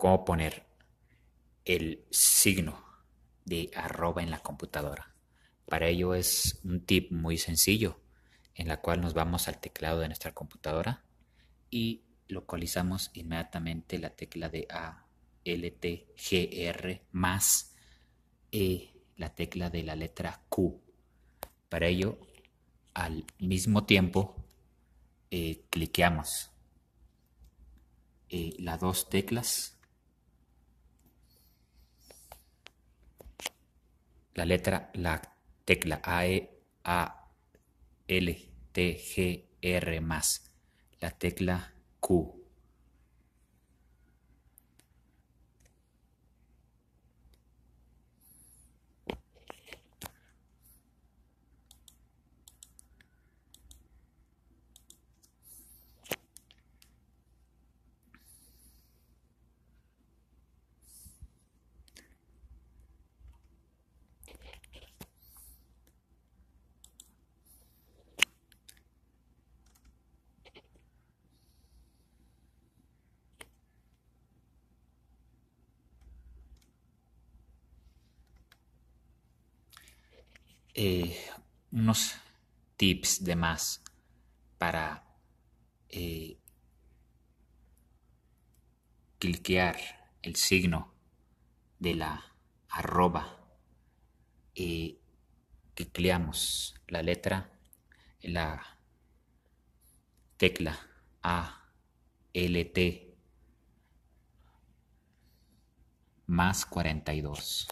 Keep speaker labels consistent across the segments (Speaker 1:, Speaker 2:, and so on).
Speaker 1: cómo poner el signo de arroba en la computadora. Para ello es un tip muy sencillo en la cual nos vamos al teclado de nuestra computadora y localizamos inmediatamente la tecla de A, L, T, G, R más E, la tecla de la letra Q. Para ello, al mismo tiempo, eh, cliqueamos eh, las dos teclas, la letra, la tecla A, E, A, L, T, G, R más, la tecla Q. Eh, unos tips de más para eh, cliquear el signo de la arroba y cliqueamos la letra la tecla A L T más 42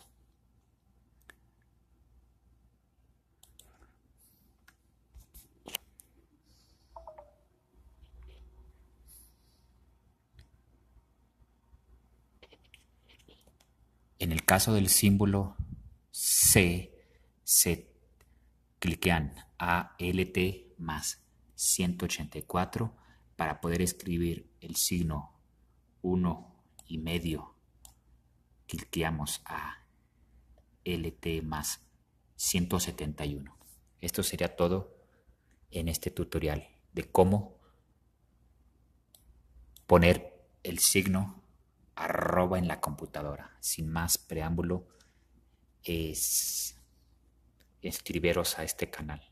Speaker 1: En el caso del símbolo C, se cliquean ALT más 184 para poder escribir el signo 1 y medio. Cliqueamos a LT más 171. Esto sería todo en este tutorial de cómo poner el signo arroba en la computadora. Sin más preámbulo, es escribiros a este canal.